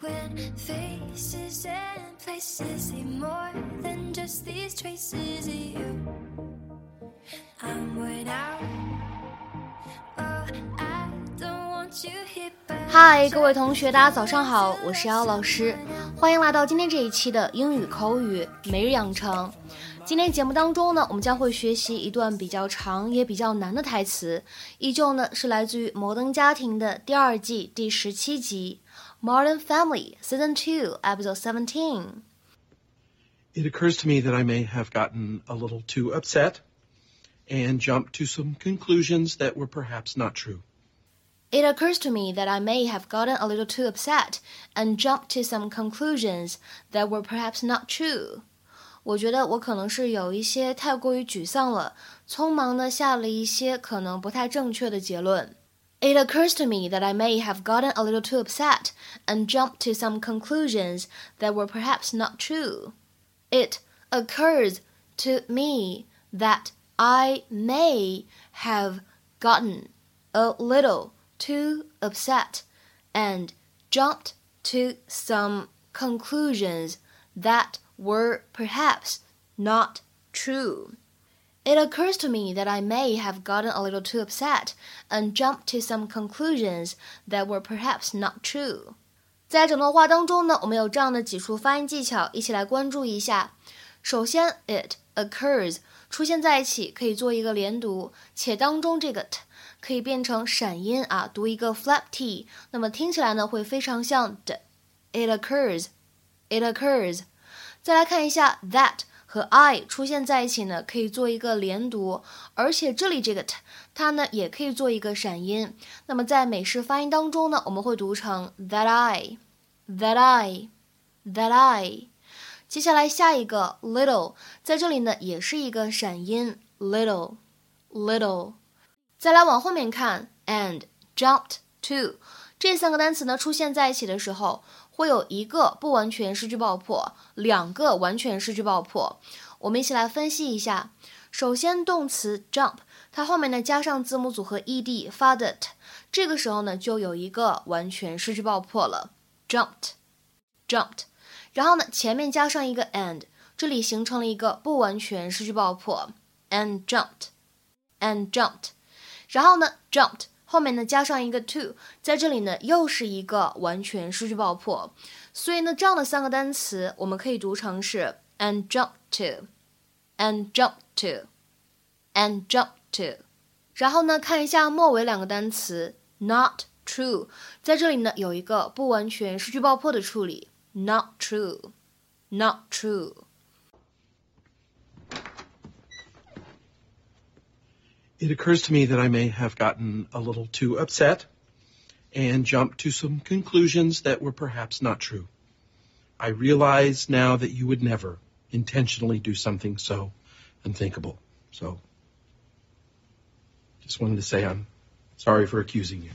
when faces and places leave more than just these traces of you. I'm worn out. Oh, I don't want you here, but 嗨，各位同学，大家早上好，我是姚老师，欢迎来到今天这一期的英语口语每日养成。今天节目当中呢，我们将会学习一段比较长也比较难的台词，依旧呢是来自于《摩登家庭》的第二季第十七集《Modern Family》Season Two Episode Seventeen。 It occurs to me that I may have gotten a little too upset and jumped to some conclusions that were perhaps not true. It occurs to me that I may have gotten a little too upset and jumped to some conclusions that were perhaps not true. 我觉得我可能是有一些太过于沮丧了，匆忙的下了一些可能不太正确的结论。 It occurs to me that I may have gotten a little too upset and jumped to some conclusions that were perhaps not true. It occurs to me that I may have gotten a little too upset and jumped to some conclusions that were perhaps not true. It occurs to me that I may have gotten a little too upset and jumped to some conclusions that were perhaps not true. 在整段话当中呢，我们有这样的几处发音技巧，一起来关注一下。首先，it occurs 出现在一起可以做一个连读，且当中这个 t 可以变成闪音啊，读一个 flap t，那么听起来呢会非常像的。It occurs, it occurs。再来看一下 that 和 I 出现在一起呢，可以做一个连读，而且这里这个 t 它呢也可以做一个闪音。那么在美式发音当中呢，我们会读成 that I, that I, that I。接下来下一个 little，在这里呢也是一个闪音 little, little。再来往后面看，and jumped to 这三个单词呢出现在一起的时候，会有一个不完全失去爆破，两个完全失去爆破。我们一起来分析一下。首先，动词 jump，它后面呢加上字母组合 ed 发的 t，这个时候呢就有一个完全失去爆破了，jumped，jumped。然后呢前面加上一个 and，这里形成了一个不完全失去爆破，and jumped，and jumped。然后呢，jumped 后面呢加上一个 to，在这里呢又是一个完全失去爆破，所以呢这样的三个单词我们可以读成是 and jump to，and jump to，and jump to。然后呢看一下末尾两个单词 not true，在这里呢有一个不完全失去爆破的处理，not true，not true。It occurs to me that I may have gotten a little too upset and jumped to some conclusions that were perhaps not true. I realize now that you would never intentionally do something so unthinkable. So, just wanted to say I'm sorry for accusing you.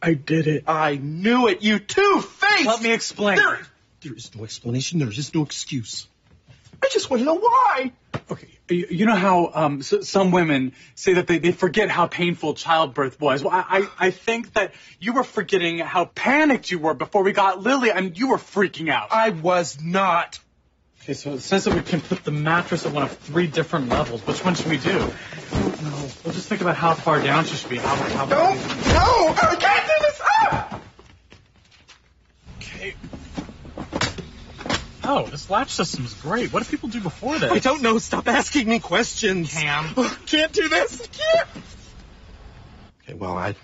I did it. I knew it, you two-faced! Let me explain. There, there is no explanation. There is no excuse. I just want to know why. Okay, you, you know how um, s- some women say that they, they forget how painful childbirth was? Well, I, I, I think that you were forgetting how panicked you were before we got Lily, and you were freaking out. I was not. Okay, so it says that we can put the mattress at one of three different levels. Which one should we do? I don't know. We'll just think about how far down she should be. How, how Don't. No! I can't do this! Ah! Okay. Oh, this latch is great. What do people do before this? I don't know. Stop asking me questions. Cam. Can't do this. I can't. Okay, well, I.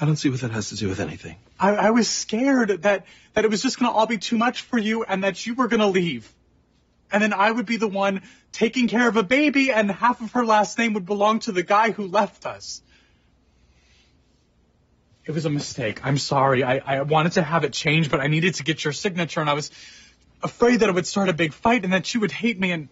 I don't see what that has to do with anything. I, I was scared that that it was just going to all be too much for you and that you were going to leave. And then I would be the one taking care of a baby and half of her last name would belong to the guy who left us. It was a mistake. I'm sorry. I, I wanted to have it changed, but I needed to get your signature and I was afraid that it would start a big fight and that you would hate me and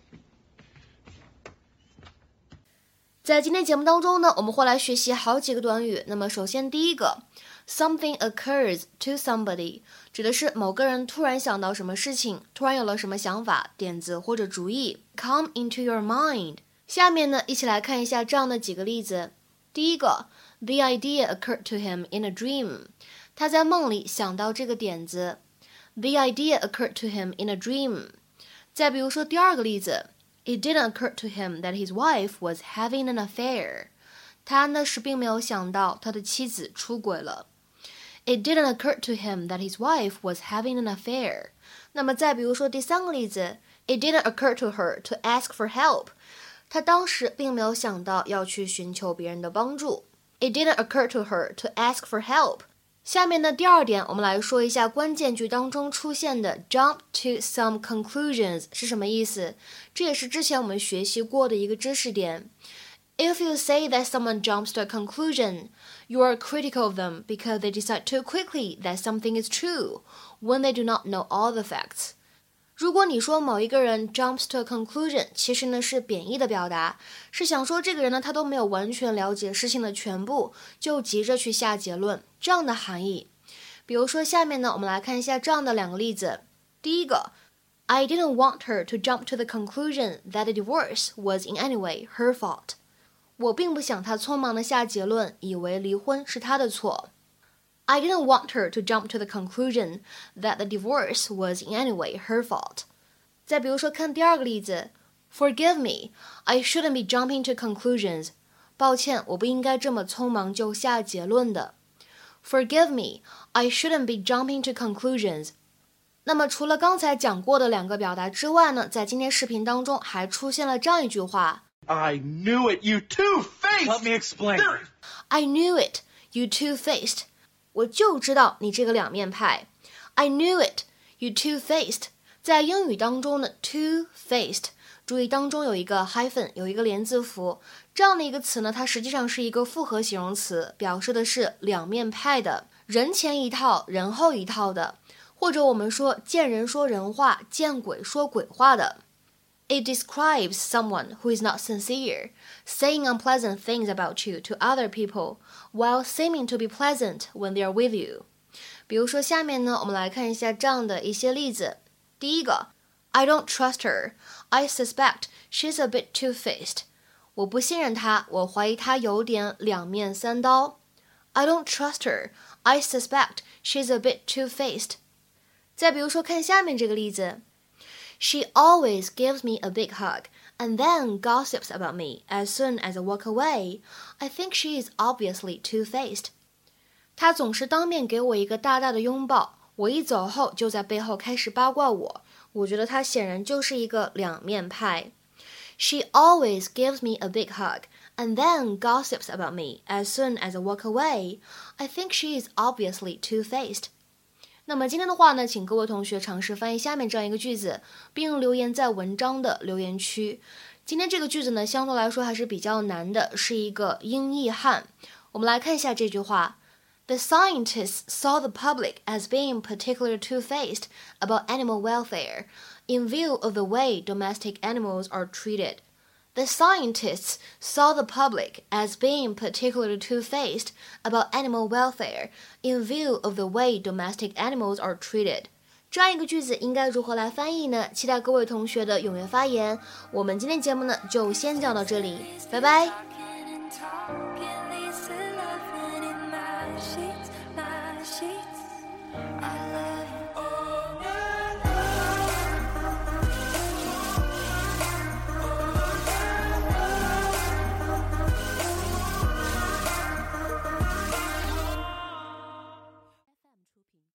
在今天节目当中呢，我们会来学习好几个短语。那么，首先第一个，something occurs to somebody，指的是某个人突然想到什么事情，突然有了什么想法、点子或者主意，come into your mind。下面呢，一起来看一下这样的几个例子。第一个 The idea occurred to him in a dream. 他在梦里想到这个点子。 The idea occurred to him in a dream. 再比如说第二个例子，It didn't occur to him that his wife was having an affair. 他那时并没有想到他的妻子出轨了。It didn't occur to him that his wife was having an affair. 那么再比如说第三个例子，It didn't occur to her to ask for help. 她当时并没有想到要去寻求别人的帮助。It didn't occur to her to ask for help. 下面的第二点，我们来说一下关键句当中出现的 jump to some conclusions 是什么意思。这也是之前我们学习过的一个知识点。If you say that someone jumps to a conclusion, you are critical of them because they decide too quickly that something is true when they do not know all the facts. 如果你说某一个人 jumps to a conclusion，其实呢是贬义的表达，是想说这个人呢他都没有完全了解事情的全部，就急着去下结论这样的含义。比如说下面呢，我们来看一下这样的两个例子。第一个，I didn't want her to jump to the conclusion that divorce was in any way her fault。我并不想她匆忙的下结论，以为离婚是她的错。I didn't want her to jump to the conclusion that the divorce was in any way her fault. 再比如说，看第二个例子，Forgive me, I shouldn't be jumping to conclusions. 抱歉，我不应该这么匆忙就下结论的。Forgive me, I shouldn't be jumping to conclusions. 那么除了刚才讲过的两个表达之外呢，在今天视频当中还出现了这样一句话 I knew it, you two-faced. Let me explain. I knew it, you two-faced. 我就知道你这个两面派。I knew it, you two-faced. 在英语当中呢，two-faced，注意当中有一个 hyphen，有一个连字符，这样的一个词呢，它实际上是一个复合形容词，表示的是两面派的，人前一套，人后一套的，或者我们说见人说人话，见鬼说鬼话的。It describes someone who is not sincere, saying unpleasant things about you to other people while seeming to be pleasant when they are with you. 比如说，下面呢，我们来看一下这样的一些例子。第一个，I don't trust her. I suspect she's a bit two-faced. 我不信任她，我怀疑她有点两面三刀。I don't trust her. I suspect she's a bit two-faced. 再比如说，看下面这个例子。 she always gives me a big hug and then gossips about me as soon as I walk away. I think she is obviously two-faced. 她总是当面给我一个大大的拥抱，我一走后就在背后开始八卦我。我觉得她显然就是一个两面派。She always gives me a big hug and then gossips about me as soon as I walk away. I think she is obviously two-faced. 那么今天的话呢，请各位同学尝试翻译下面这样一个句子，并留言在文章的留言区。今天这个句子呢，相对来说还是比较难的，是一个英译汉。我们来看一下这句话：The scientists saw the public as being particularly two-faced about animal welfare, in view of the way domestic animals are treated. The scientists saw the public as being particularly two-faced about animal welfare in view of the way domestic animals are treated. 这样一个句子应该如何来翻译呢？期待各位同学的踊跃发言。我们今天节目呢就先讲到这里，拜拜。